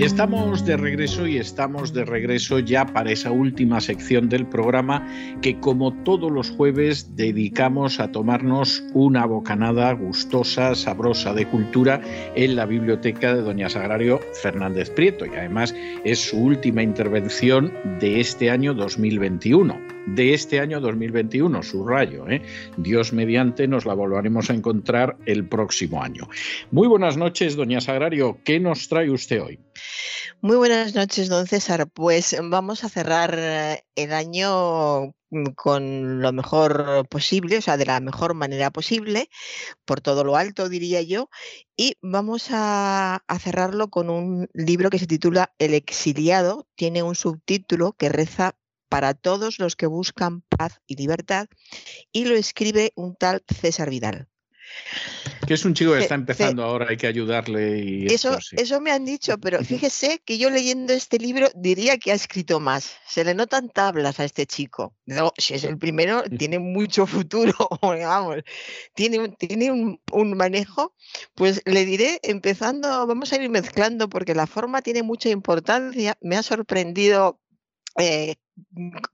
Estamos de regreso y estamos de regreso ya para esa última sección del programa que como todos los jueves dedicamos a tomarnos una bocanada gustosa, sabrosa de cultura en la biblioteca de Doña Sagrario Fernández Prieto y además es su última intervención de este año 2021. De este año 2021, subrayo, ¿eh? Dios mediante nos la volveremos a encontrar el próximo año. Muy buenas noches, Doña Sagrario, ¿qué nos trae usted hoy? Muy buenas noches, don César. Pues vamos a cerrar eh, el año mm, con lo mejor posible, o sea, de la mejor manera posible, por todo lo alto, diría yo, y vamos a, cerrarlo con un libro que se titula El exiliado, tiene un subtítulo que reza para todos los que buscan paz y libertad, y lo escribe un tal César Vidal. Que es un chico que está empezando ahora, hay que ayudarle. Y eso, eso me han dicho, pero fíjese que yo leyendo este libro diría que ha escrito más. Se le notan tablas a este chico. No, si es el primero, tiene mucho futuro, vamos, tiene, tiene un, un, manejo. Pues le diré, empezando, vamos a ir mezclando, porque la forma tiene mucha importancia. Me ha sorprendido eh,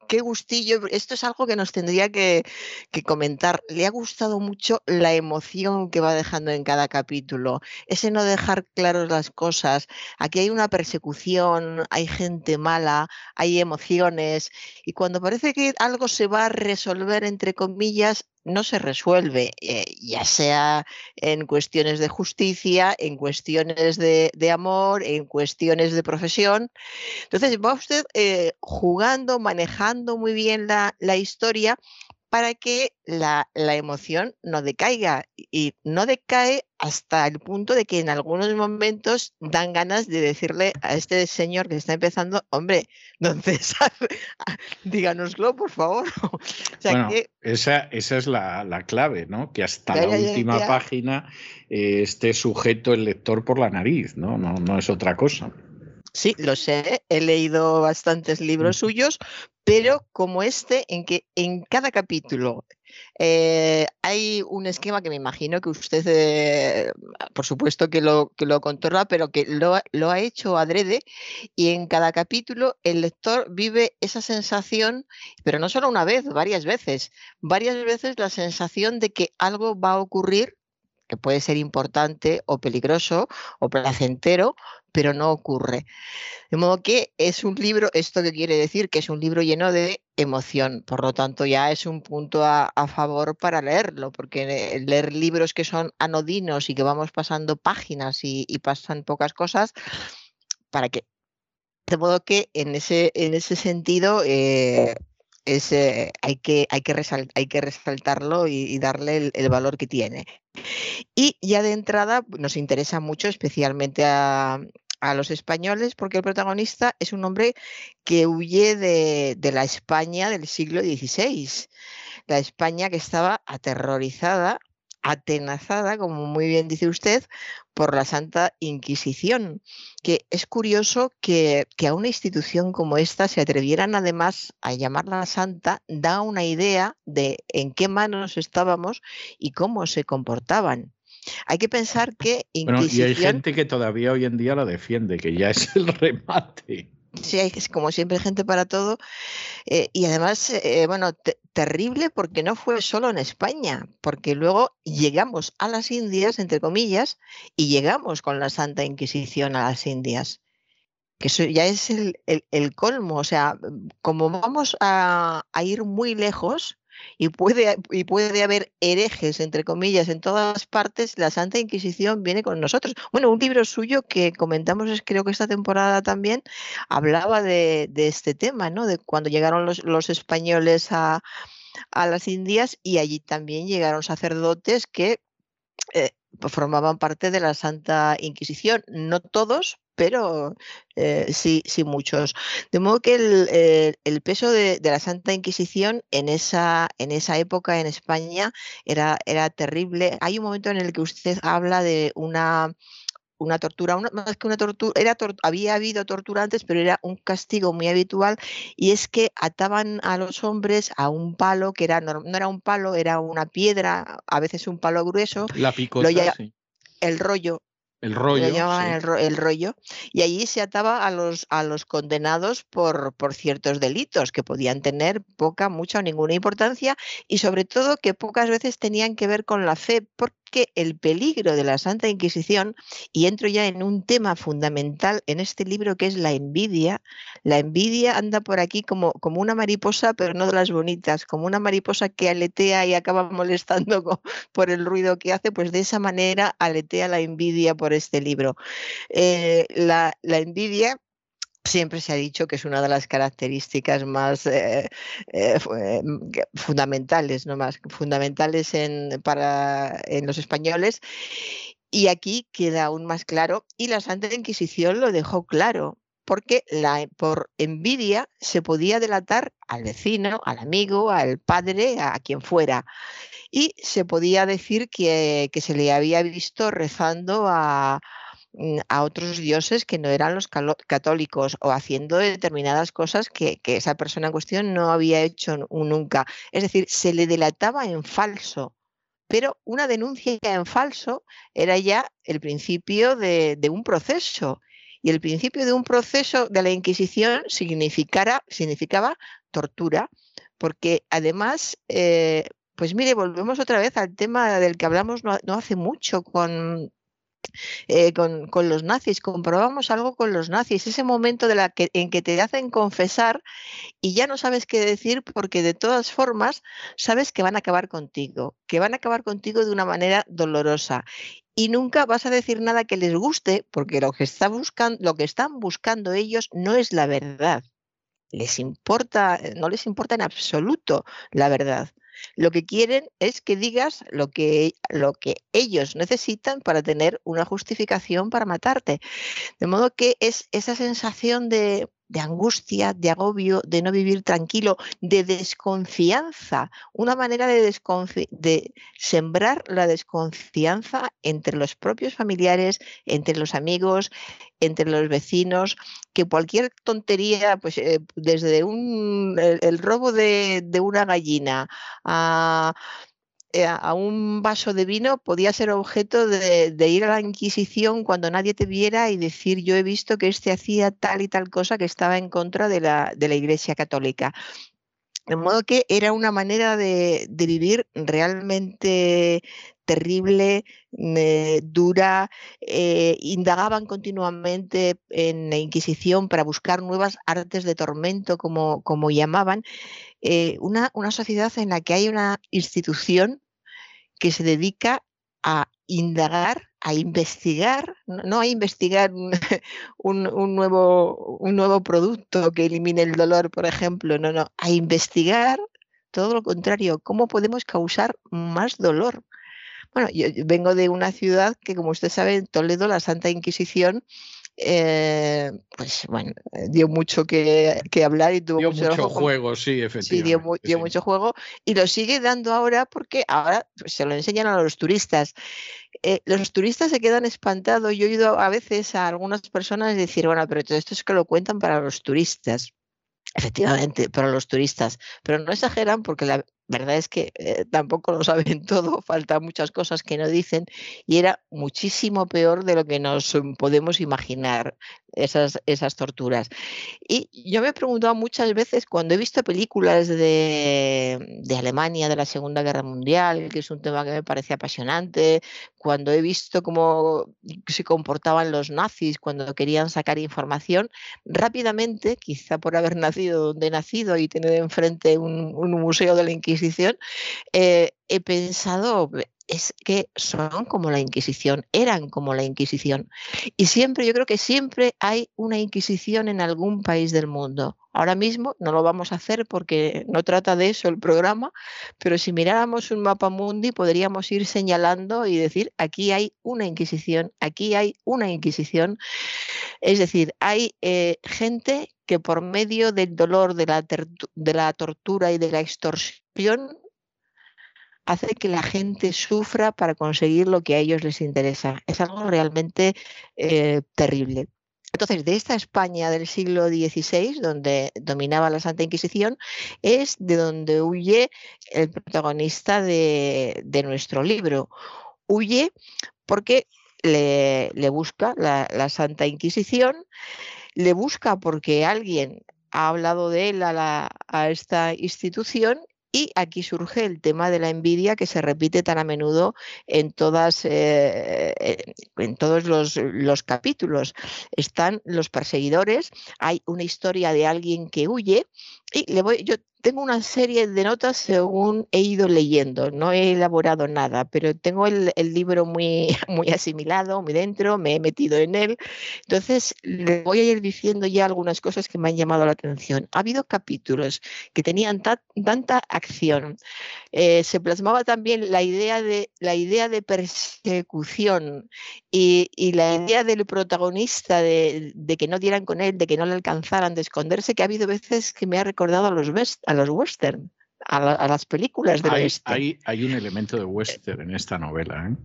qué gustillo, esto es algo que nos tendría que, comentar. Le ha gustado mucho la emoción que va dejando en cada capítulo, ese no dejar claras las cosas. Aquí hay una persecución, hay gente mala, hay emociones, y cuando parece que algo se va a resolver, entre comillas, no se resuelve, eh, ya sea en cuestiones de justicia, en cuestiones de, amor, en cuestiones de profesión. Entonces va usted eh, jugando, manejando muy bien la, la historia para que la, emoción no decaiga y no decae hasta el punto de que en algunos momentos dan ganas de decirle a este señor que está empezando, hombre, don César, díganoslo, por favor. esa, esa es la, clave, ¿no? Que hasta la última página eh, esté sujeto el lector por la nariz, ¿no? No, no es otra cosa. Sí, lo sé, he leído bastantes libros suyos, pero como este, en que en cada capítulo eh, hay un esquema que me imagino que usted, eh, por supuesto que lo, que lo controla, pero que lo, lo, ha hecho adrede y en cada capítulo el lector vive esa sensación, pero no solo una vez, varias veces, varias veces la sensación de que algo va a ocurrir que puede ser importante o peligroso o placentero, pero no ocurre. De modo que es un libro, esto que quiere decir que es un libro lleno de emoción, por lo tanto ya es un punto a, favor para leerlo, porque leer libros que son anodinos y que vamos pasando páginas y, pasan pocas cosas, para que de modo que en ese, en ese sentido eh, hay, que, hay, que hay que resaltarlo y, darle el, valor que tiene. Y ya de entrada nos interesa mucho, especialmente a, a los españoles porque el protagonista es un hombre que huye de, la España del siglo XVI, la España que estaba aterrorizada, atenazada, como muy bien dice usted, por la Santa Inquisición, que es curioso que, que, a una institución como esta se atrevieran además a llamarla Santa, da una idea de en qué manos estábamos y cómo se comportaban. Hay que pensar que Inquisición... y hay gente que todavía hoy en día la defiende, que ya es el remate. Sí, hay como siempre gente para todo. Eh, y además, eh, bueno, terrible porque no fue solo en España, porque luego llegamos a las Indias, entre comillas, y llegamos con la Santa Inquisición a las Indias. Que eso ya es el, colmo. O sea, como vamos a ir muy lejos, y puede, y puede haber herejes, entre comillas, en todas partes, la Santa Inquisición viene con nosotros. Bueno, un libro suyo que comentamos, creo que esta temporada también, hablaba de, este tema, ¿no? De cuando llegaron los, españoles a, a las Indias y allí también llegaron sacerdotes que eh, formaban parte de la Santa Inquisición. No todos, pero eh, sí, sí muchos. De modo que el, el, peso de, de, la Santa Inquisición en esa, en esa época en España era, era terrible. Hay un momento en el que usted habla de una una tortura, más que una tortura, era había habido tortura antes, pero era un castigo muy habitual y es que ataban a los hombres a un palo que era no, era un palo, era una piedra, a veces un palo grueso. La picota, sí. El rollo, el rollo. Sí. el, rollo. Y allí se ataba a los, a los condenados por, por ciertos delitos que podían tener poca, mucha o ninguna importancia y sobre todo que pocas veces tenían que ver con la fe, porque el peligro de la Santa Inquisición, y entro ya en un tema fundamental en este libro que es la envidia, la envidia anda por aquí como, como una mariposa, pero no de las bonitas, como una mariposa que aletea y acaba molestando por el ruido que hace, pues de esa manera aletea la envidia por este libro. Eh, la, la envidia siempre se ha dicho que es una de las características más eh, eh, mm, fundamentales, no más fundamentales en, para, en los españoles. Y aquí queda aún más claro, y la Santa Inquisición lo dejó claro, porque por envidia se podía delatar al vecino, al amigo, al padre, a quien fuera. Y se podía decir que, que se le había visto rezando a, a otros dioses que no eran los católicos o haciendo determinadas cosas que, que, esa persona en cuestión no había hecho nunca. Es decir, se le delataba en falso. Pero una denuncia en falso era ya el principio de, un proceso. Y el principio de un proceso de la Inquisición significaba tortura, porque además, eh, pues mire, volvemos otra vez al tema del que hablamos no hace mucho con, eh, con, los nazis, comprobamos algo con los nazis, ese momento de la que, en que te hacen confesar y ya no sabes qué decir porque de todas formas sabes que van a acabar contigo, que van a acabar contigo de una manera dolorosa y nunca vas a decir nada que les guste porque lo que, lo que están buscando ellos no es la verdad. Les importa, no les importa en absoluto la verdad. Lo que quieren es que digas lo que, lo que ellos necesitan para tener una justificación para matarte. De modo que es esa sensación de, de angustia, de agobio, de no vivir tranquilo, de desconfianza, una manera de, de, sembrar la desconfianza entre los propios familiares, entre los amigos, entre los vecinos, que cualquier tontería, pues eh, desde un, el, robo de, de, una gallina a a un vaso de vino podía ser objeto de, ir a la Inquisición cuando nadie te viera y decir yo he visto que este hacía tal y tal cosa que estaba en contra de la, de la Iglesia Católica. De modo que era una manera de vivir realmente terrible, dura, eh, indagaban continuamente en la Inquisición para buscar nuevas artes de tormento, como, como llamaban, eh, una, una sociedad en la que hay una institución que se dedica a indagar, a investigar, no a investigar un, un, nuevo, un nuevo producto que elimine el dolor, por ejemplo, no, no, a investigar todo lo contrario, cómo podemos causar más dolor. Bueno, yo vengo de una ciudad que, como usted sabe, en Toledo, la Santa Inquisición eh, pues bueno, eh, dio mucho que, que hablar y tuvo dio mucho, mucho juego, sí, efectivamente. Sí, dio, mucho juego y lo sigue dando ahora porque ahora pues, se lo enseñan a los turistas. Eh, los turistas se quedan espantados. Yo he oído a veces a algunas personas decir, bueno, pero todo esto es que lo cuentan para los turistas. Efectivamente, para los turistas, pero no exageran porque la verdad es que eh, tampoco lo saben todo, faltan muchas cosas que no dicen y era muchísimo peor de lo que nos podemos imaginar esas, esas torturas. Y yo me he preguntado muchas veces cuando he visto películas de, de Alemania de la Segunda Guerra Mundial, que es un tema que me parece apasionante, cuando he visto cómo se comportaban los nazis cuando querían sacar información, rápidamente, quizá por haber nacido donde he nacido y tener enfrente un, un museo de la Inquisición, Inquisición, eh, he pensado, es que son como la Inquisición, eran como la Inquisición. Y siempre, yo creo que siempre hay una Inquisición en algún país del mundo. Ahora mismo no lo vamos a hacer porque no trata de eso el programa, pero si miráramos un mapa mundi podríamos ir señalando y decir, aquí hay una Inquisición, aquí hay una Inquisición. Es decir, hay eh, gente que por medio del dolor, de la, tortura y de la extorsión hace que la gente sufra para conseguir lo que a ellos les interesa. Es algo realmente eh, terrible. Entonces, de esta España del siglo XVI, donde dominaba la Santa Inquisición, es de donde huye el protagonista de, nuestro libro. Huye porque le, busca la, Santa Inquisición, le busca porque alguien ha hablado de él a, a esta institución y aquí surge el tema de la envidia que se repite tan a menudo en, todas, eh, en todos los, los, capítulos. Están los perseguidores, hay una historia de alguien que huye y le voy, yo tengo una serie de notas según he ido leyendo, no he elaborado nada, pero tengo el, libro muy, muy asimilado, muy dentro, me he metido en él. Entonces, le voy a ir diciendo ya algunas cosas que me han llamado la atención. Ha habido capítulos que tenían tanta acción. Eh, se plasmaba también la idea de, la idea de persecución y, la idea del protagonista de, que no dieran con él, de que no le alcanzaran, de esconderse, que ha habido veces que me ha recordado a los, a los western, a, las películas de hay, Hay, hay, un elemento de western en esta novela. ¿eh?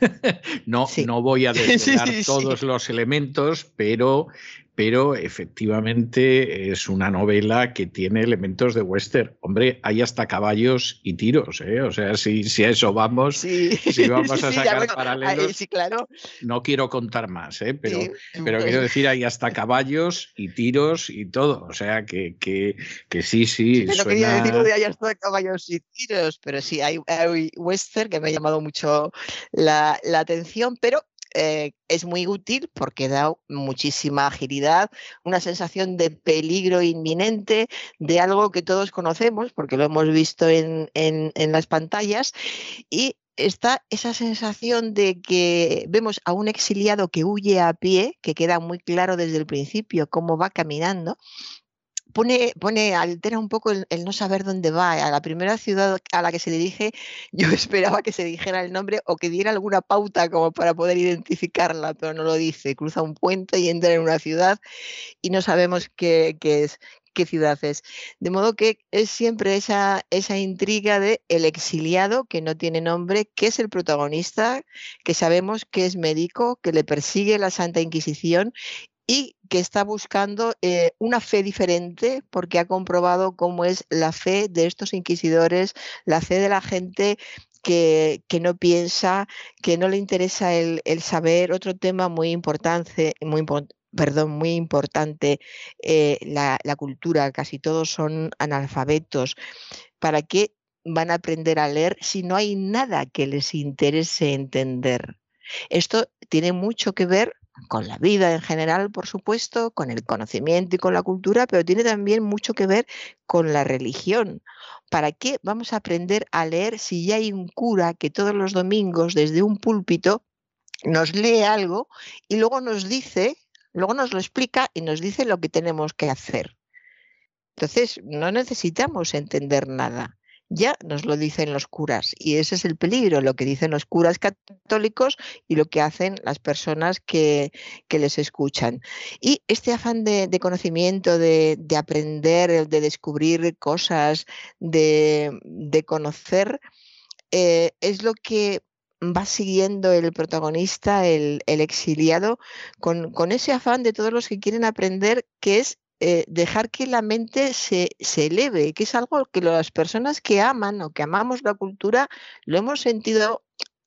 no, no voy a desvelar todos los elementos, pero pero efectivamente es una novela que tiene elementos de western. Hombre, hay hasta caballos y tiros, ¿eh? O sea, si, si a eso vamos, si vamos a sacar paralelos, claro. no quiero contar más, ¿eh? Pero, pero quiero decir, hay hasta caballos y tiros y todo. O sea, que, que, que sí, sí. No quería decir de hay hasta caballos y tiros, pero sí, hay, hay western que me ha llamado mucho la, la atención, pero eh, es muy útil porque da muchísima agilidad, una sensación de peligro inminente, de algo que todos conocemos porque lo hemos visto en, las pantallas y está esa sensación de que vemos a un exiliado que huye a pie, que queda muy claro desde el principio cómo va caminando, pone, altera un poco el, no saber dónde va. A la primera ciudad a la que se dirige, yo esperaba que se dijera el nombre o que diera alguna pauta como para poder identificarla, pero no lo dice. Cruza un puente y entra en una ciudad y no sabemos qué, qué ciudad es. De modo que es siempre esa, esa intriga de el exiliado que no tiene nombre, que es el protagonista, que sabemos que es médico, que le persigue la Santa Inquisición y que está buscando eh, una fe diferente porque ha comprobado cómo es la fe de estos inquisidores, la fe de la gente que, no piensa, que no le interesa el, saber. Otro tema muy importante, muy perdón, muy importante, eh, la, la, cultura. Casi todos son analfabetos. ¿Para qué van a aprender a leer si no hay nada que les interese entender? Esto tiene mucho que ver con la vida en general, por supuesto, con el conocimiento y con la cultura, pero tiene también mucho que ver con la religión. ¿Para qué vamos a aprender a leer si ya hay un cura que todos los domingos desde un púlpito nos lee algo y luego nos dice, luego nos lo explica y nos dice lo que tenemos que hacer? Entonces, no necesitamos entender nada ya nos lo dicen los curas. Y ese es el peligro, lo que dicen los curas católicos y lo que hacen las personas que, les escuchan. Y este afán de, conocimiento, de, aprender, de descubrir cosas, de, conocer, eh, es lo que va siguiendo el protagonista, el, exiliado, con, con, ese afán de todos los que quieren aprender, que es eh, dejar que la mente se, se, eleve, que es algo que las personas que aman o que amamos la cultura lo hemos sentido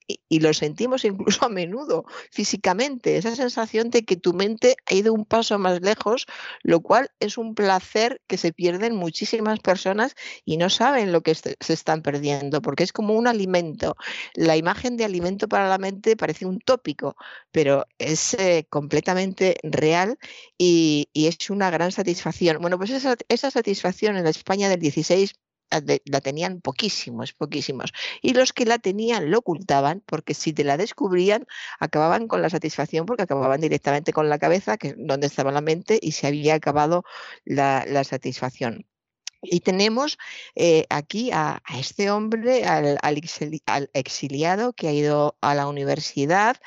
y, lo sentimos incluso a menudo físicamente, esa sensación de que tu mente ha ido un paso más lejos, lo cual es un placer que se pierden muchísimas personas y no saben lo que se están perdiendo, porque es como un alimento. La imagen de alimento para la mente parece un tópico, pero es eh, completamente real y, es una gran satisfacción. Bueno, pues esa, esa satisfacción en la España del 16 la tenían poquísimos, poquísimos. Y los que la tenían lo ocultaban porque si te la descubrían acababan con la satisfacción porque acababan directamente con la cabeza, que es donde estaba la mente, y se había acabado la, satisfacción. Y tenemos eh, aquí a, este hombre, al, exiliado que ha ido a la universidad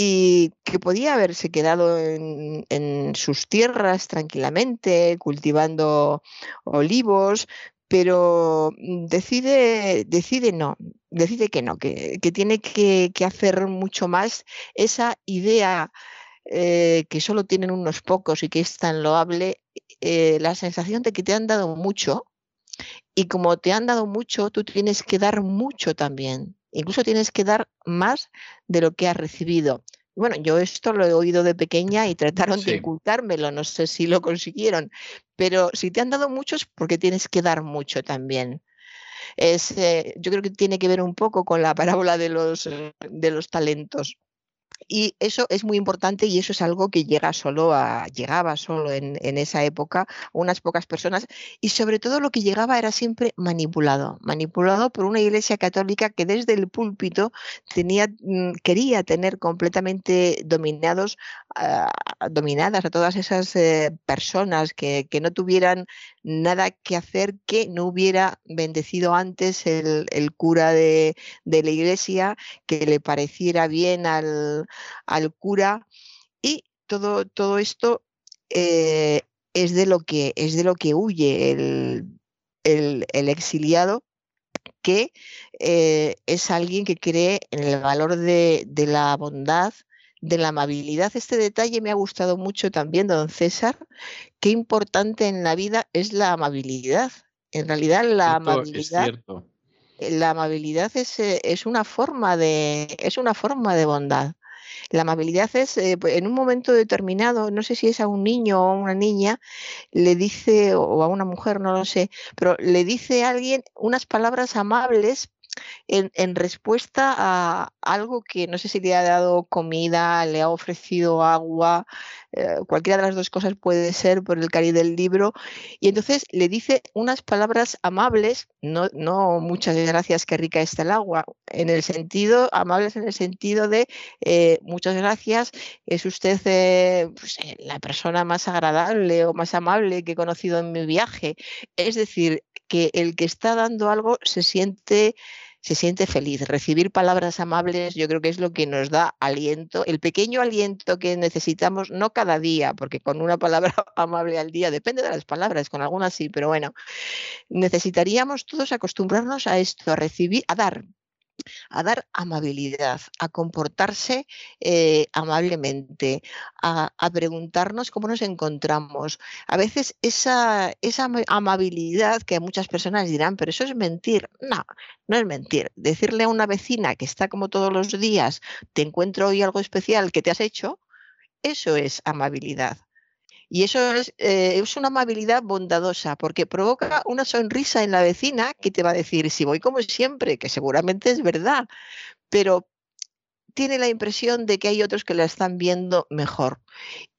y que podía haberse quedado en, sus tierras tranquilamente, cultivando olivos, pero mm, decide, decide no, decide que no, que, tiene que, hacer mucho más. Esa idea eh, que solo tienen unos pocos y que es tan loable, eh, la sensación de que te han dado mucho y como te han dado mucho, tú tienes que dar mucho también. Incluso tienes que dar más de lo que has recibido. Bueno, yo esto lo he oído de pequeña y trataron de inculcármelo, no sé si lo consiguieron, pero si te han dado muchos, porque tienes que dar mucho también. Es, eh, yo creo que tiene que ver un poco con la parábola de los, de los talentos. Y eso es muy importante y eso es algo que llega solo a, llegaba solo en, esa época a unas pocas personas y sobre todo lo que llegaba era siempre manipulado, manipulado por una iglesia católica que desde el púlpito tenía, mm, quería tener completamente dominados, ah, dominadas a todas esas eh, personas que, que no tuvieran nada que hacer que no hubiera bendecido antes el, cura de, la iglesia, que le pareciera bien al, cura. Y todo, todo esto eh, es, de lo que, es de lo que huye el, exiliado que eh, es alguien que cree en el valor de, de, la bondad, de la amabilidad. Este detalle me ha gustado mucho también, don César. Qué importante en la vida es la amabilidad. En realidad la amabilidad... la amabilidad es, eh, es, una forma de, es una forma de bondad. La amabilidad es, eh, pues, en un momento determinado, no sé si es a un niño o a una niña, le dice, o a una mujer, no lo sé, pero le dice a alguien unas palabras amables en, respuesta a algo que no sé si le ha dado comida, le ha ofrecido agua, eh, cualquiera de las dos cosas puede ser por el cariño del libro, y entonces le dice unas palabras amables, no, muchas gracias, qué rica está el agua, en el sentido, amables en el sentido de eh, muchas gracias, es usted eh, pues, la persona más agradable o más amable que he conocido en mi viaje. Es decir, que el que está dando algo se siente se siente feliz. Recibir palabras amables yo creo que es lo que nos da aliento, el pequeño aliento que necesitamos, no cada día, porque con una palabra amable al día, depende de las palabras, con algunas sí, pero bueno, necesitaríamos todos acostumbrarnos a esto, a recibir, a dar a dar amabilidad, a comportarse eh, amablemente, a, preguntarnos cómo nos encontramos. A veces esa, esa amabilidad que muchas personas dirán, pero eso es mentir. No, no es mentir. Decirle a una vecina que está como todos los días, te encuentro hoy algo especial que te has hecho, eso es amabilidad. Y eso es, eh, es, una amabilidad bondadosa porque provoca una sonrisa en la vecina que te va a decir, si voy como siempre, que seguramente es verdad, pero tiene la impresión de que hay otros que la están viendo mejor.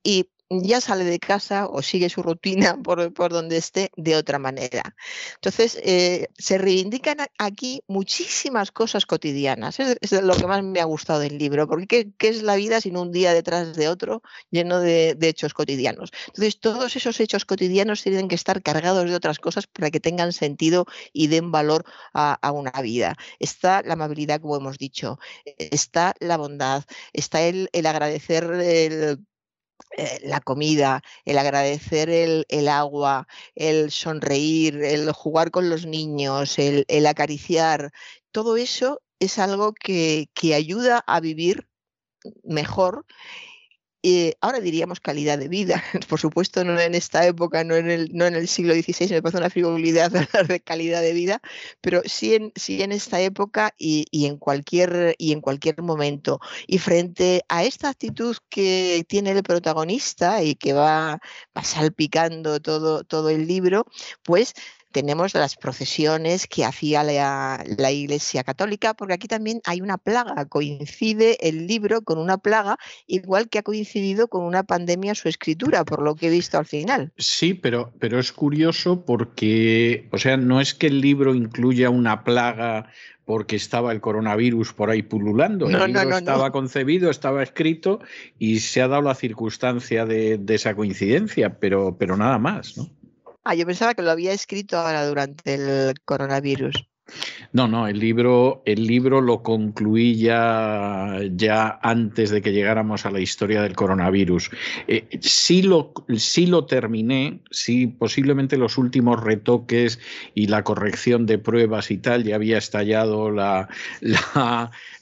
Y ya sale de casa o sigue su rutina por, por donde esté de otra manera. Entonces, eh, se reivindican aquí muchísimas cosas cotidianas. Es, lo que más me ha gustado del libro, porque ¿qué, es la vida sin un día detrás de otro lleno de, hechos cotidianos? Entonces, todos esos hechos cotidianos tienen que estar cargados de otras cosas para que tengan sentido y den valor a, a una vida. Está la amabilidad, como hemos dicho, está la bondad, está el, el agradecer el eh, la comida, el agradecer el, agua, el sonreír, el jugar con los niños, el, el acariciar, todo eso es algo que, que ayuda a vivir mejor eh, ahora diríamos calidad de vida, por supuesto no en esta época, no en el, no en el siglo XVI, me parece una frivolidad hablar de calidad de vida, pero sí en, sí en esta época y, en cualquier, y en cualquier momento. Y frente a esta actitud que tiene el protagonista y que va, va salpicando todo, todo el libro, pues tenemos las procesiones que hacía la, la, Iglesia Católica, porque aquí también hay una plaga, coincide el libro con una plaga, igual que ha coincidido con una pandemia su escritura, por lo que he visto al final. Sí, pero, pero es curioso porque, o sea, no es que el libro incluya una plaga porque estaba el coronavirus por ahí pululando. el libro estaba concebido, estaba escrito y se ha dado la circunstancia de, esa coincidencia, pero, pero nada más, ¿no? Ah, yo pensaba que lo había escrito ahora durante el coronavirus. No, no, el libro, el libro lo concluí ya, ya antes de que llegáramos a la historia del coronavirus. Eh, sí, lo, sí lo terminé, sí, posiblemente los últimos retoques y la corrección de pruebas y tal, ya había estallado la,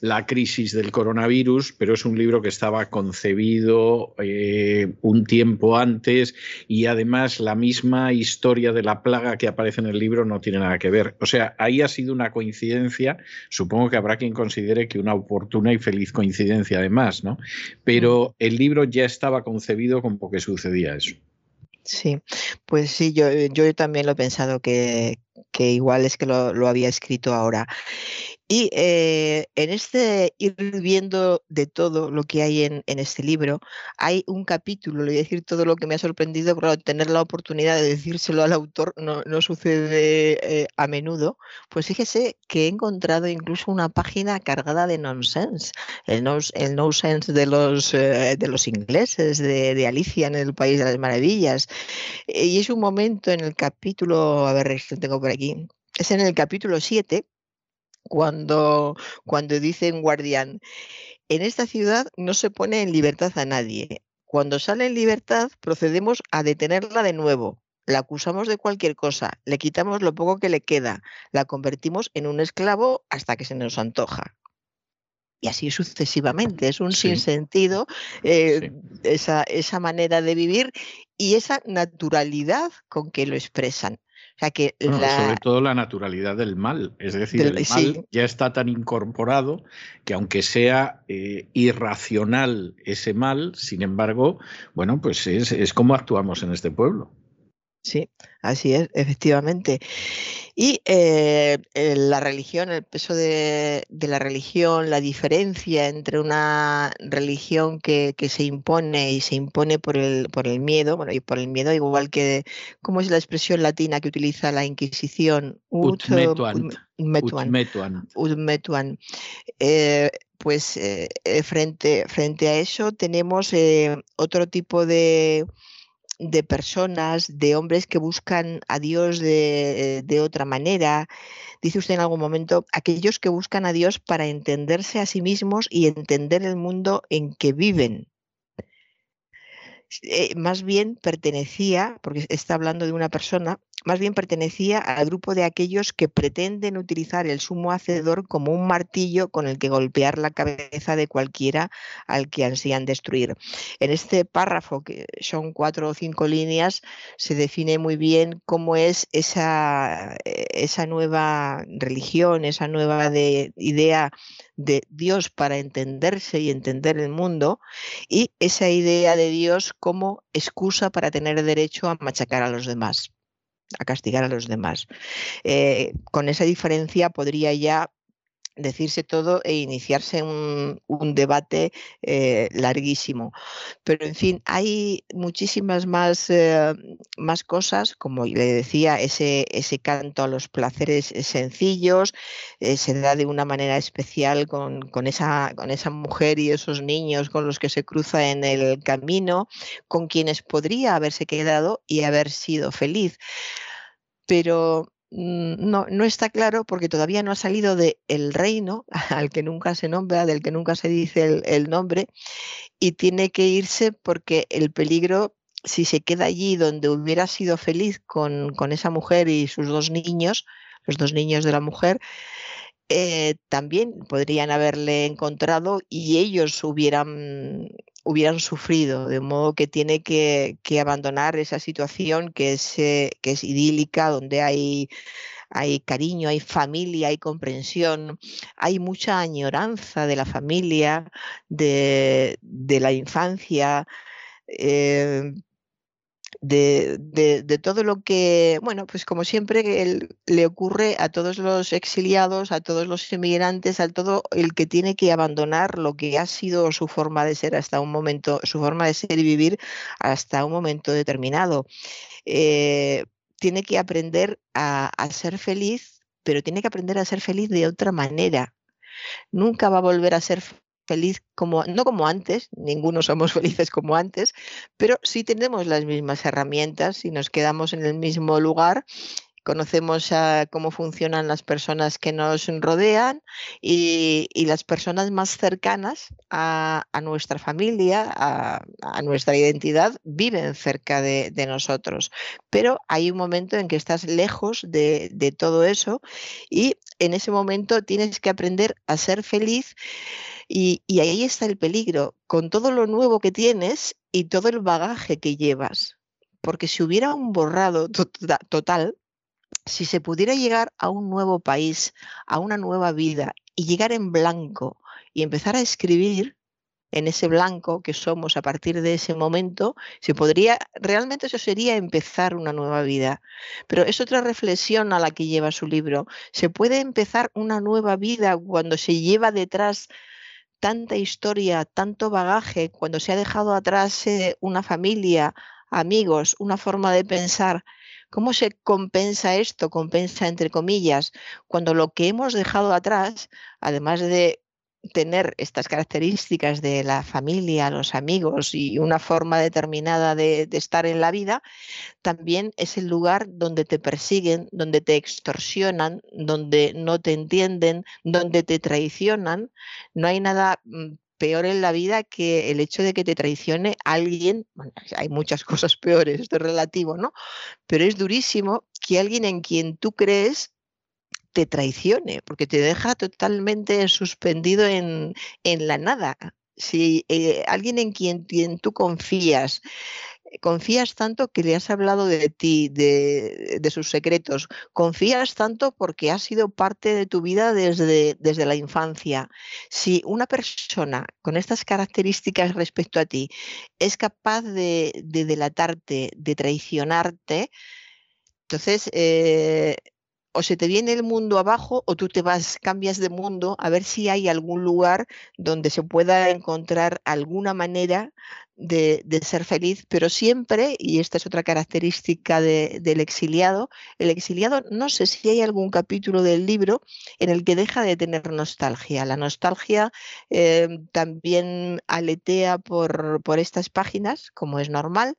la, crisis del coronavirus, pero es un libro que estaba concebido eh, un tiempo antes y además la misma historia de la plaga que aparece en el libro no tiene nada que ver. O sea, ahí ha una coincidencia, supongo que habrá quien considere que una oportuna y feliz coincidencia además, ¿no? Pero el libro ya estaba concebido como que sucedía eso. Sí, pues sí, yo, yo también lo he pensado que, que igual es que lo, lo había escrito ahora. Y eh, en este ir viendo de todo lo que hay en, este libro, hay un capítulo, le voy a decir todo lo que me ha sorprendido, pero tener la oportunidad de decírselo al autor no, sucede eh, a menudo. Pues fíjese que he encontrado incluso una página cargada de nonsense, el, el nonsense de los, eh, de los ingleses, de, de, Alicia en el País de las Maravillas. Y es un momento en el capítulo, a ver, lo tengo por aquí, es en el capítulo 7 cuando, cuando dice un guardián, en esta ciudad no se pone en libertad a nadie. Cuando sale en libertad, procedemos a detenerla de nuevo. La acusamos de cualquier cosa, le quitamos lo poco que le queda, la convertimos en un esclavo hasta que se nos antoja. Y así sucesivamente. Es un sinsentido eh, esa, esa manera de vivir y esa naturalidad con que lo expresan que Sobre todo la naturalidad del mal. Es decir, el mal ya está tan incorporado que aunque sea eh, irracional ese mal, sin embargo, bueno, pues es, es como actuamos en este pueblo. Sí, así es, efectivamente. Y eh, la religión, el peso de, la religión, la diferencia entre una religión que, se impone y se impone por el, por el miedo, bueno, y por el miedo, igual que, ¿cómo es la expresión latina que utiliza la Inquisición? Ut, metuan. Eh, pues eh, frente, frente a eso tenemos otro tipo de de personas, de hombres que buscan a Dios de, de, otra manera. Dice usted en algún momento, aquellos que buscan a Dios para entenderse a sí mismos y entender el mundo en que viven. Eh, más bien pertenecía, porque está hablando de una persona, más bien pertenecía al grupo de aquellos que pretenden utilizar el sumo hacedor como un martillo con el que golpear la cabeza de cualquiera al que ansían destruir. En este párrafo, que son cuatro o cinco líneas, se define muy bien cómo es esa, eh, esa nueva religión, esa nueva de, idea de Dios para entenderse y entender el mundo y esa idea de Dios como excusa para tener derecho a machacar a los demás a castigar a los demás. Eh, con esa diferencia podría ya decirse todo e iniciarse un, debate eh, larguísimo. Pero en fin, hay muchísimas más, eh, más cosas, como le decía, ese, ese canto a los placeres sencillos, eh, se da de una manera especial con, con, esa, con esa mujer y esos niños con los que se cruza en el camino, con quienes podría haberse quedado y haber sido feliz. Pero no, no está claro porque todavía no ha salido de el reino al que nunca se nombra, del que nunca se dice el, nombre, y tiene que irse porque el peligro, si se queda allí donde hubiera sido feliz con, con esa mujer y sus dos niños, los dos niños de la mujer, eh, también podrían haberle encontrado y ellos hubieran hubieran sufrido, de modo que tiene que, abandonar esa situación que es, eh, que es idílica, donde hay, hay cariño, hay familia, hay comprensión, hay mucha añoranza de la familia, de, la infancia. Eh, de, todo lo que, bueno, pues como siempre le ocurre a todos los exiliados, a todos los inmigrantes, a todo el que tiene que abandonar lo que ha sido su forma de ser hasta un momento, su forma de ser y vivir hasta un momento determinado. Eh, tiene que aprender a ser feliz, pero tiene que aprender a ser feliz de otra manera. Nunca va a volver a ser feliz como, no como antes, ninguno somos felices como antes, pero sí tenemos las mismas herramientas y nos quedamos en el mismo lugar conocemos cómo funcionan las personas que nos rodean y, las personas más cercanas a, nuestra familia, a, nuestra identidad, viven cerca de, nosotros. Pero hay un momento en que estás lejos de todo eso y en ese momento tienes que aprender a ser feliz y, ahí está el peligro, con todo lo nuevo que tienes y todo el bagaje que llevas. Porque si hubiera un borrado total, si se pudiera llegar a un nuevo país, a una nueva vida y llegar en blanco y empezar a escribir en ese blanco que somos a partir de ese momento, se podría, realmente eso sería empezar una nueva vida. Pero es otra reflexión a la que lleva su libro. Se puede empezar una nueva vida cuando se lleva detrás tanta historia, tanto bagaje, cuando se ha dejado atrás eh, una familia, amigos, una forma de pensar, ¿cómo se compensa esto? Compensa entre comillas, cuando lo que hemos dejado atrás, además de tener estas características de la familia, los amigos y una forma determinada de, estar en la vida, también es el lugar donde te persiguen, donde te extorsionan, donde no te entienden, donde te traicionan. No hay nada mm, peor en la vida que el hecho de que te traicione alguien, hay muchas cosas peores, esto es relativo, ¿no? Pero es durísimo que alguien en quien tú crees te traicione, porque te deja totalmente suspendido en, la nada. Si eh, alguien en quien, tú confías, confías tanto que le has hablado de ti, de, sus secretos, confías tanto porque ha sido parte de tu vida desde, desde la infancia. Si una persona con estas características respecto a ti es capaz de, delatarte, de traicionarte, entonces eh, o se te viene el mundo abajo o tú te vas, cambias de mundo a ver si hay algún lugar donde se pueda encontrar alguna manera de, ser feliz, pero siempre, y esta es otra característica del exiliado, el exiliado no sé si hay algún capítulo del libro en el que deja de tener nostalgia. La nostalgia eh, también aletea por, por estas páginas, como es normal,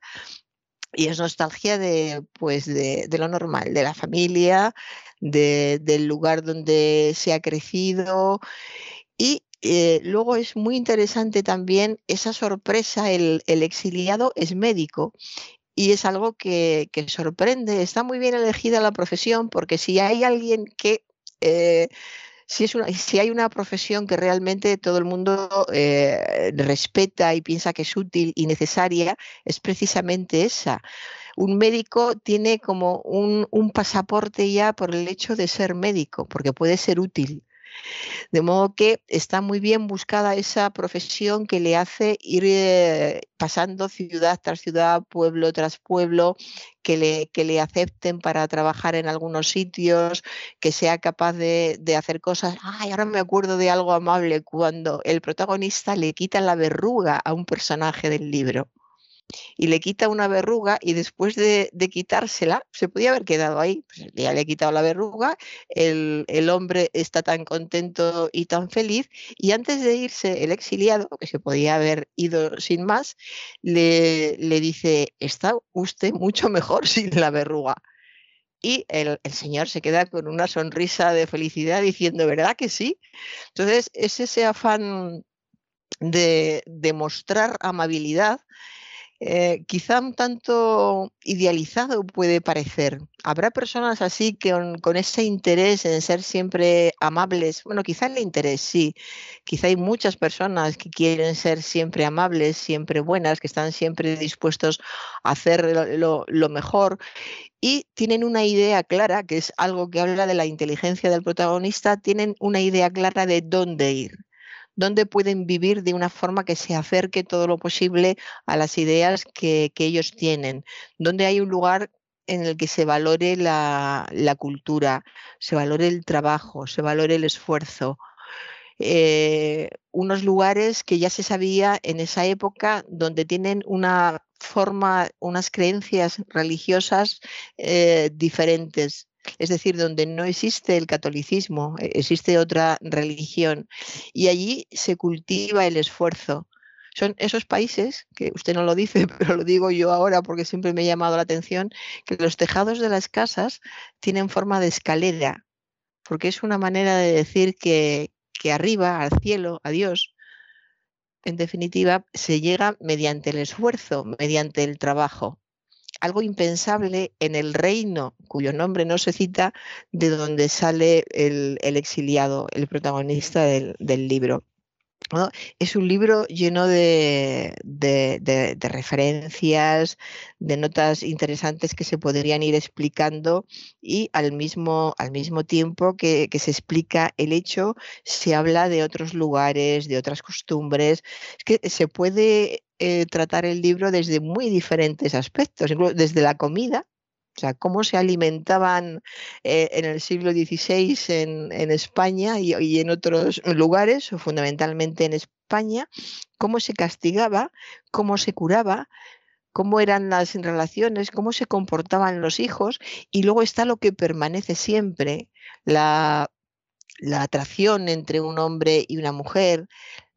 y es nostalgia de, pues de, lo normal, de la familia, del lugar donde se ha crecido. Y eh, luego es muy interesante también esa sorpresa, el, exiliado es médico. Y es algo que, sorprende. Está muy bien elegida la profesión porque si hay alguien que... Eh, si, es una, si hay una profesión que realmente todo el mundo eh, respeta y piensa que es útil y necesaria, es precisamente esa. Un médico tiene como un, un pasaporte ya por el hecho de ser médico, porque puede ser útil. De modo que está muy bien buscada esa profesión que le hace ir eh, pasando ciudad tras ciudad, pueblo tras pueblo, que le, que le acepten para trabajar en algunos sitios, que sea capaz de, de hacer cosas. Ay, ahora me acuerdo de algo amable cuando el protagonista le quita la verruga a un personaje del libro y le quita una verruga y después de, quitársela, se podía haber quedado ahí, pues ya le ha quitado la verruga, el, hombre está tan contento y tan feliz y antes de irse el exiliado, que se podía haber ido sin más, le, le dice, está usted mucho mejor sin la verruga. Y el, señor se queda con una sonrisa de felicidad diciendo, ¿verdad que sí? Entonces, es ese afán de demostrar amabilidad eh, quizá un tanto idealizado puede parecer. Habrá personas así que con, ese interés en ser siempre amables. Bueno, quizá el interés sí. Quizá hay muchas personas que quieren ser siempre amables, siempre buenas, que están siempre dispuestos a hacer lo, lo mejor y tienen una idea clara, que es algo que habla de la inteligencia del protagonista, tienen una idea clara de dónde ir dónde pueden vivir de una forma que se acerque todo lo posible a las ideas que, ellos tienen, dónde hay un lugar en el que se valore la, cultura, se valore el trabajo, se valore el esfuerzo. Eh, unos lugares que ya se sabía en esa época donde tienen una forma, unas creencias religiosas eh, diferentes es decir, donde no existe el catolicismo, e, existe otra religión, y allí se cultiva el esfuerzo. Son esos países, que usted no lo dice, pero lo digo yo ahora porque siempre me ha llamado la atención, que los tejados de las casas tienen forma de escalera, porque es una manera de decir que, que arriba, al cielo, a Dios, en definitiva, se llega mediante el esfuerzo, mediante el trabajo algo impensable en el reino cuyo nombre no se cita, de donde sale el, exiliado, el protagonista del, libro. Es un libro lleno de, referencias, de notas interesantes que se podrían ir explicando y al mismo, al mismo tiempo que, se explica el hecho, se habla de otros lugares, de otras costumbres. Es que se puede eh, tratar el libro desde muy diferentes aspectos, incluso desde la comida, o sea, cómo se alimentaban eh, en el siglo XVI en, España y, en otros lugares, o fundamentalmente en España, cómo se castigaba, cómo se curaba, cómo eran las relaciones, cómo se comportaban los hijos, y luego está lo que permanece siempre, la la atracción entre un hombre y una mujer,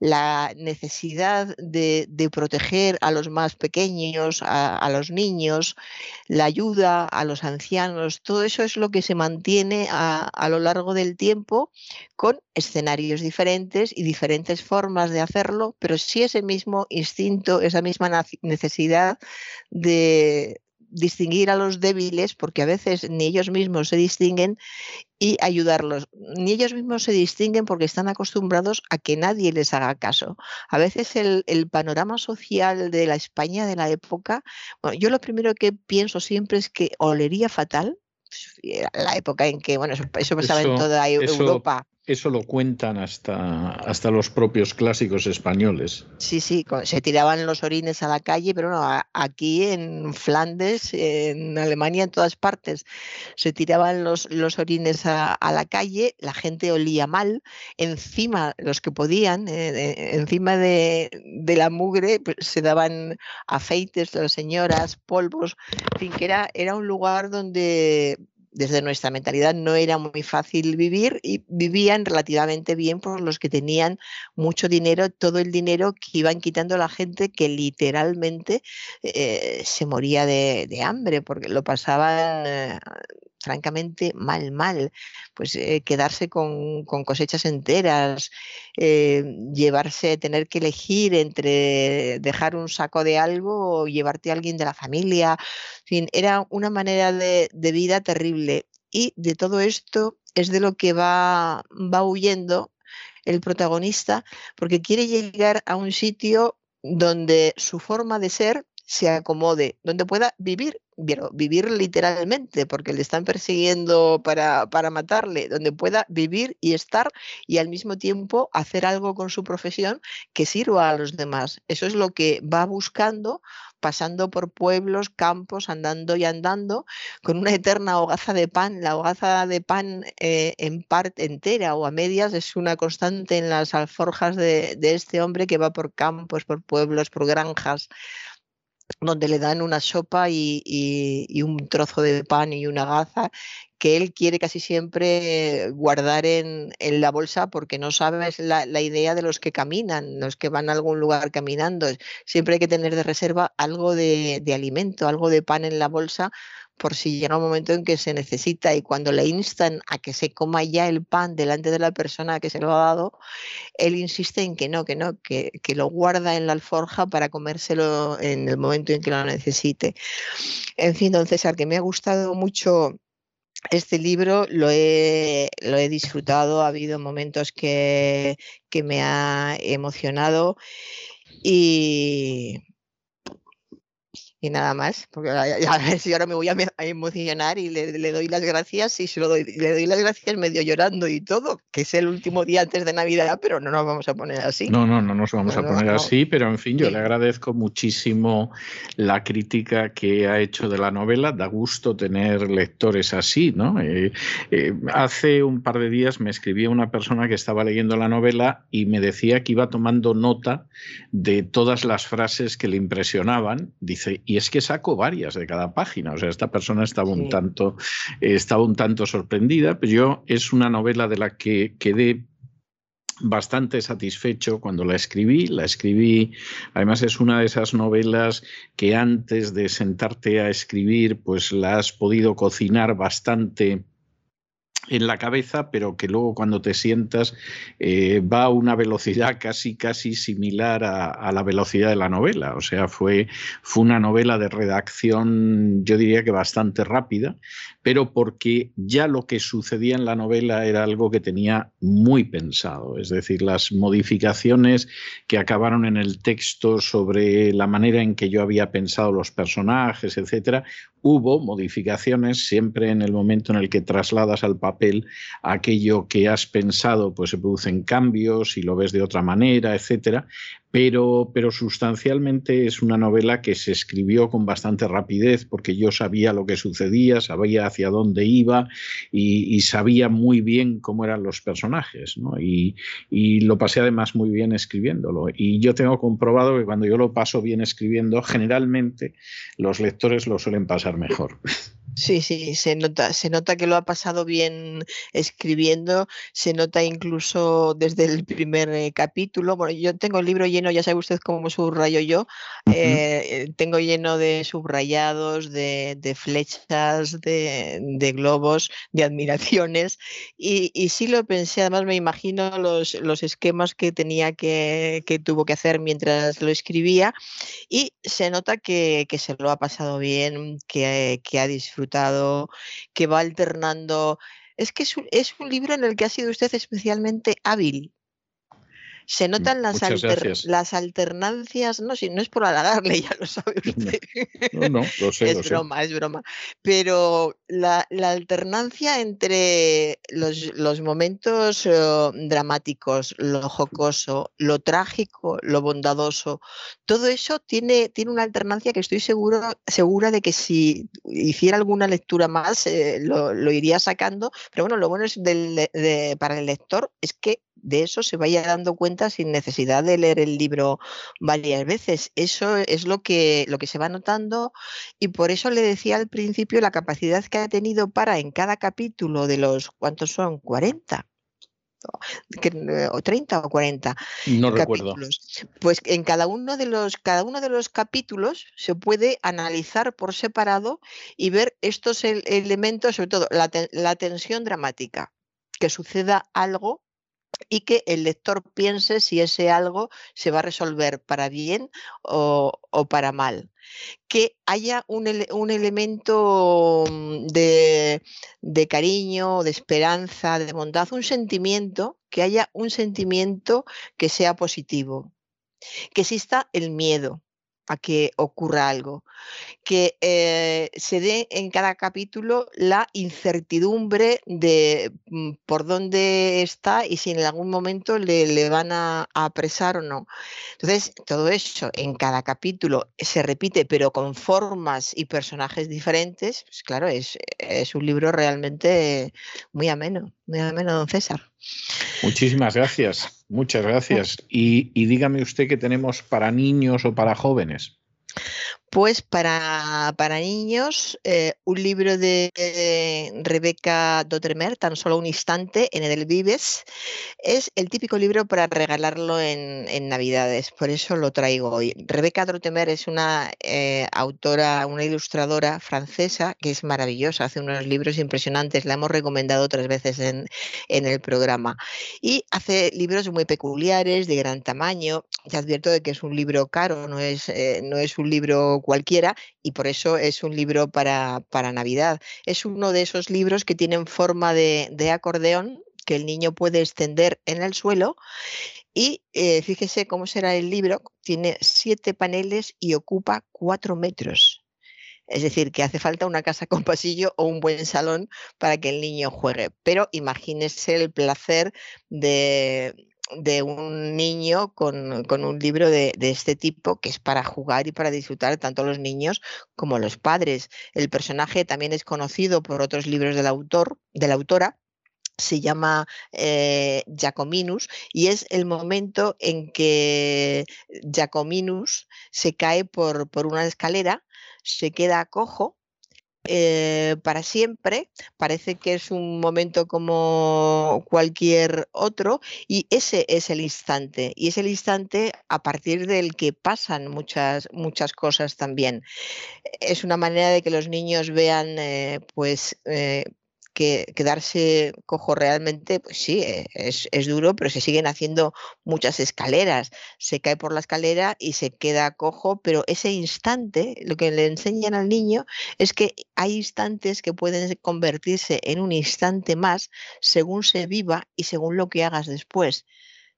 la necesidad de, proteger a los más pequeños, a, los niños, la ayuda a los ancianos, todo eso es lo que se mantiene a, a, lo largo del tiempo con escenarios diferentes y diferentes formas de hacerlo, pero sí ese mismo instinto, esa misma necesidad de, distinguir a los débiles, porque a veces ni ellos mismos se distinguen, y ayudarlos. Ni ellos mismos se distinguen porque están acostumbrados a que nadie les haga caso. A veces el, panorama social de la España de la época, bueno, yo lo primero que pienso siempre es que olería fatal, pues, la época en que, bueno, eso, pasaba en toda Europa. Eso lo cuentan hasta, hasta los propios clásicos españoles. Sí, sí, se tiraban los orines a la calle, pero no, aquí en Flandes, en Alemania, en todas partes, se tiraban los, los orines a, la calle, la gente olía mal, encima, los que podían, eh, encima de, la mugre, pues, se daban afeites las señoras, polvos, en fin, que era, era un lugar donde desde nuestra mentalidad no era muy fácil vivir y vivían relativamente bien por los que tenían mucho dinero, todo el dinero que iban quitando a la gente que literalmente eh, se moría de, hambre porque lo pasaban eh, francamente mal, mal. Pues eh, quedarse con, cosechas enteras, llevarse, tener que elegir entre dejar un saco de algo o llevarte a alguien de la familia. era una manera de vida terrible y de todo esto es de lo que va, va huyendo el protagonista, porque quiere llegar a un sitio donde su forma de ser se acomode, donde pueda vivir, vivir literalmente, porque le están persiguiendo para, para, matarle, donde pueda vivir y estar y al mismo tiempo hacer algo con su profesión que sirva a los demás. Eso es lo que va buscando pasando por pueblos, campos, andando y andando, con una eterna hogaza de pan. La hogaza de pan eh, en parte entera o a medias es una constante en las alforjas de, este hombre que va por campos, por pueblos, por granjas donde le dan una sopa y, un trozo de pan y una gaza que él quiere casi siempre guardar en, la bolsa porque no sabes la, la, idea de los que caminan, los que van a algún lugar caminando. Siempre hay que tener de reserva algo de, de alimento, algo de pan en la bolsa por si llega un momento en que se necesita y cuando le instan a que se coma ya el pan delante de la persona que se lo ha dado, él insiste en que no, que no, que, que lo guarda en la alforja para comérselo en el momento en que lo necesite. En fin, don César, que me ha gustado mucho este libro lo he, lo he, disfrutado, ha habido momentos que, que me ha emocionado y, y nada más, porque a, ver si ahora me voy a, emocionar y le, doy las gracias y se lo doy, le doy las gracias medio llorando y todo, que es el último día antes de Navidad, pero no nos vamos a poner así. No, no, no nos vamos a poner así, pero en fin, yo le agradezco muchísimo la crítica que ha hecho de la novela, da gusto tener lectores así, ¿no? Eh, eh, hace un par de días me escribía una persona que estaba leyendo la novela y me decía que iba tomando nota de todas las frases que le impresionaban, dice, y es que saco varias de cada página. O sea, esta persona estaba un tanto, estaba un tanto sorprendida, pero yo es una novela de la que quedé bastante satisfecho cuando la escribí. La escribí, además es una de esas novelas que antes de sentarte a escribir, pues la has podido cocinar bastante en la cabeza, pero que luego cuando te sientas eh, va a una velocidad casi casi similar a, la velocidad de la novela. O sea, fue, fue una novela de redacción, yo diría que bastante rápida, pero porque ya lo que sucedía en la novela era algo que tenía muy pensado. Es decir, las modificaciones que acabaron en el texto sobre la manera en que yo había pensado los personajes, etcétera, hubo modificaciones siempre en el momento en el que trasladas al papel aquello que has pensado, pues se producen cambios y lo ves de otra manera, etcétera, pero, pero sustancialmente es una novela que se escribió con bastante rapidez porque yo sabía lo que sucedía, sabía hacia dónde iba y, sabía muy bien cómo eran los personajes. y, lo pasé además muy bien escribiéndolo. Y yo tengo comprobado que cuando yo lo paso bien escribiendo, generalmente los lectores lo suelen pasar mejor. Sí, sí, se nota, se nota que lo ha pasado bien escribiendo, se nota incluso desde el primer eh, capítulo. Bueno, yo tengo el libro lleno, ya sabe usted cómo subrayo yo, eh, tengo lleno de subrayados, de, flechas, de, globos, de admiraciones, y, y, sí lo pensé, además me imagino los, los esquemas que tenía que, que tuvo que hacer mientras lo escribía, y se nota que, que se lo ha pasado bien, que, que ha disfrutado que va alternando. Es que es un, es un libro en el que ha sido usted especialmente hábil se mm, notan las, las alternancias, no, si no es por halagarle, ya lo sabe usted. No, no, lo sé. es broma, es broma. Pero la, alternancia entre los, momentos eh, dramáticos, lo jocoso, lo trágico, lo bondadoso, todo eso tiene, tiene una alternancia que estoy seguro, segura de que si hiciera alguna lectura más eh, lo, iría sacando. Pero bueno, lo bueno es para el lector es que de eso se vaya dando cuenta sin necesidad de leer el libro varias veces. Eso es lo que, lo que se va notando y por eso le decía al principio la capacidad que ha tenido para en cada capítulo de los, ¿cuántos son? 40 o 30 o 40 no recuerdo pues en cada uno de los cada uno de los capítulos se puede analizar por separado y ver estos elementos sobre todo la, la tensión dramática que suceda algo y que el lector piense si ese algo se va a resolver para bien o, para mal. Que haya un, elemento mm, de, de, cariño, de esperanza, de bondad, un sentimiento, que haya un sentimiento que sea positivo. Que exista el miedo, a que ocurra algo, que eh, se dé en cada capítulo la incertidumbre de mm, por dónde está y si en algún momento le, van a, apresar o no. Entonces, todo eso en cada capítulo se repite, pero con formas y personajes diferentes, pues claro, es, es un libro realmente muy ameno, muy ameno, don César. Muchísimas gracias, muchas gracias. Y, dígame usted qué tenemos para niños o para jóvenes. Pues para, para niños, eh, un libro de Rebeca Dotremer, tan solo un instante, en el Vives, es el típico libro para regalarlo en, Navidades, por eso lo traigo hoy. Rebeca Dotremer es una eh, autora, una ilustradora francesa que es maravillosa, hace unos libros impresionantes, la hemos recomendado otras veces en, el programa. Y hace libros muy peculiares, de gran tamaño. Ya advierto de que es un libro caro, no es, eh, no es un libro cualquiera y por eso es un libro para, para Navidad. Es uno de esos libros que tienen forma de, de acordeón que el niño puede extender en el suelo Y eh, fíjese cómo será el libro, tiene siete paneles y ocupa cuatro metros. Es decir, que hace falta una casa con pasillo o un buen salón para que el niño juegue. Pero imagínese el placer de, un niño con, un libro de, de, este tipo que es para jugar y para disfrutar tanto los niños como los padres. El personaje también es conocido por otros libros del autor, de la autora, se llama eh, Jacominus y es el momento en que Jacominus se cae por, por una escalera, se queda cojo eh, para siempre. Parece que es un momento como cualquier otro y ese es el instante. Y es el instante a partir del que pasan muchas, muchas cosas también. Es una manera de que los niños vean eh, pues que quedarse cojo realmente, pues sí, eh, es, es, duro, pero se siguen haciendo muchas escaleras. Se cae por la escalera y se queda cojo, pero ese instante, lo que le enseñan al niño es que hay instantes que pueden convertirse en un instante más según se viva y según lo que hagas después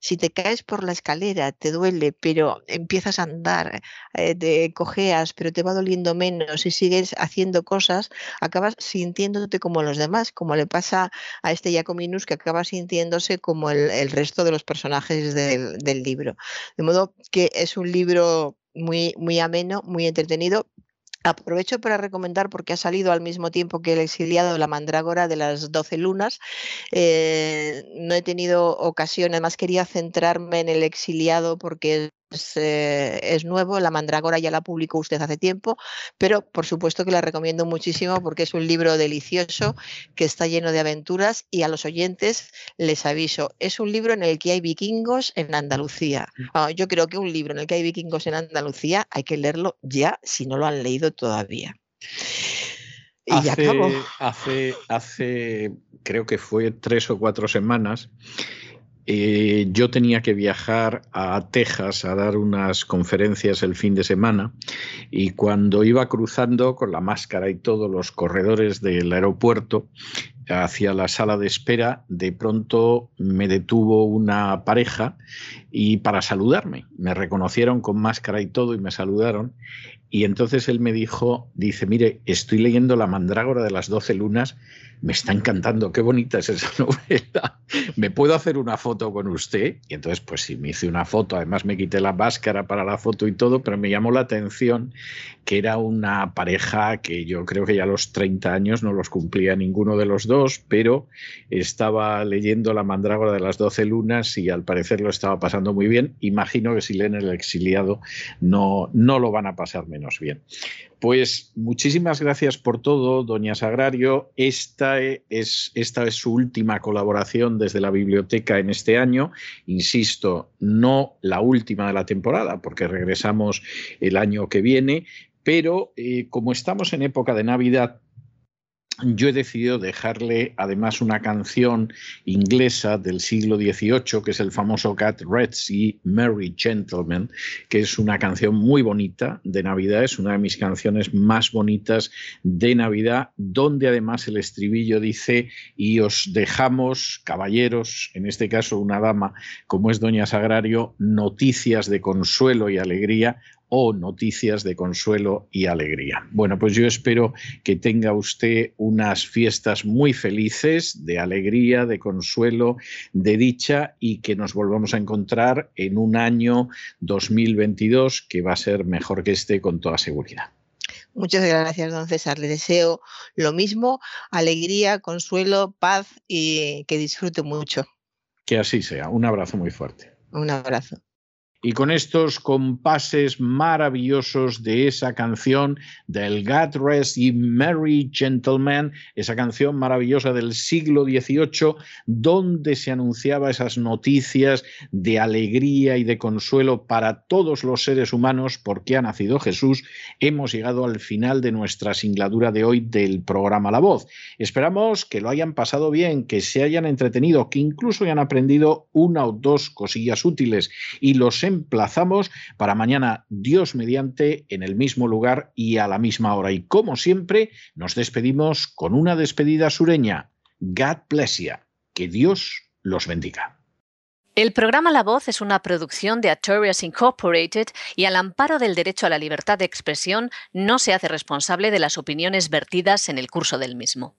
si te caes por la escalera, te duele, pero empiezas a andar, eh, te cojeas, pero te va doliendo menos y sigues haciendo cosas, acabas sintiéndote como los demás, como le pasa a este Jacominus que acaba sintiéndose como el, resto de los personajes del, del libro. De modo que es un libro muy, muy ameno, muy entretenido, Aprovecho para recomendar, porque ha salido al mismo tiempo que el exiliado La Mandrágora de las Doce Lunas. Eh, no he tenido ocasión, además quería centrarme en el exiliado porque eh, es, nuevo, La Mandrágora ya la publicó usted hace tiempo, pero por supuesto que la recomiendo muchísimo porque es un libro delicioso que está lleno de aventuras y a los oyentes les aviso, es un libro en el que hay vikingos en Andalucía. Mm. yo creo que un libro en el que hay vikingos en Andalucía hay que leerlo ya si no lo han leído todavía. Y hace, hace, hace, creo que fue tres o cuatro semanas, eh, yo tenía que viajar a Texas a dar unas conferencias el fin de semana y cuando iba cruzando con la máscara y todos los corredores del aeropuerto hacia la sala de espera, de pronto me detuvo una pareja y para saludarme, me reconocieron con máscara y todo y me saludaron y entonces él me dijo, dice, mire, estoy leyendo La mandrágora de las doce lunas me está encantando, qué bonita es esa novela. ¿Me puedo hacer una foto con usted? Y entonces, pues sí, me hice una foto, además me quité la máscara para la foto y todo, pero me llamó la atención que era una pareja que yo creo que ya a los 30 años no los cumplía ninguno de los dos, pero estaba leyendo La mandrágora de las doce lunas y al parecer lo estaba pasando muy bien. Imagino que si leen El exiliado no, no lo van a pasar menos bien. Pues muchísimas gracias por todo, doña Sagrario. Esta es, esta es su última colaboración desde la biblioteca en este año. Insisto, no la última de la temporada, porque regresamos el año que viene, pero eh, como estamos en época de Navidad, yo he decidido dejarle además una canción inglesa del siglo XVIII, que es el famoso Cat Reds y Merry Gentleman, que es una canción muy bonita de Navidad, es una de mis canciones más bonitas de Navidad, donde además el estribillo dice, y os dejamos, caballeros, en este caso una dama como es Doña Sagrario, noticias de consuelo y alegría o noticias de consuelo y alegría. Bueno, pues yo espero que tenga usted unas fiestas muy felices, de alegría, de consuelo, de dicha y que nos volvamos a encontrar en un año 2022 que va a ser mejor que este con toda seguridad. Muchas gracias, don César. Le deseo lo mismo, alegría, consuelo, paz y que disfrute mucho. Que así sea. Un abrazo muy fuerte. Un abrazo y con estos compases maravillosos de esa canción del God Rest y Merry Gentleman, esa canción maravillosa del siglo XVIII, donde se anunciaba esas noticias de alegría y de consuelo para todos los seres humanos porque ha nacido Jesús, hemos llegado al final de nuestra singladura de hoy del programa La Voz. Esperamos que lo hayan pasado bien, que se hayan entretenido, que incluso hayan aprendido una o dos cosillas útiles y los emplazamos para mañana, Dios mediante, en el mismo lugar y a la misma hora. Y como siempre, nos despedimos con una despedida sureña. God bless you. Que Dios los bendiga. El programa La Voz es una producción de Artorias Incorporated y al amparo del derecho a la libertad de expresión no se hace responsable de las opiniones vertidas en el curso del mismo.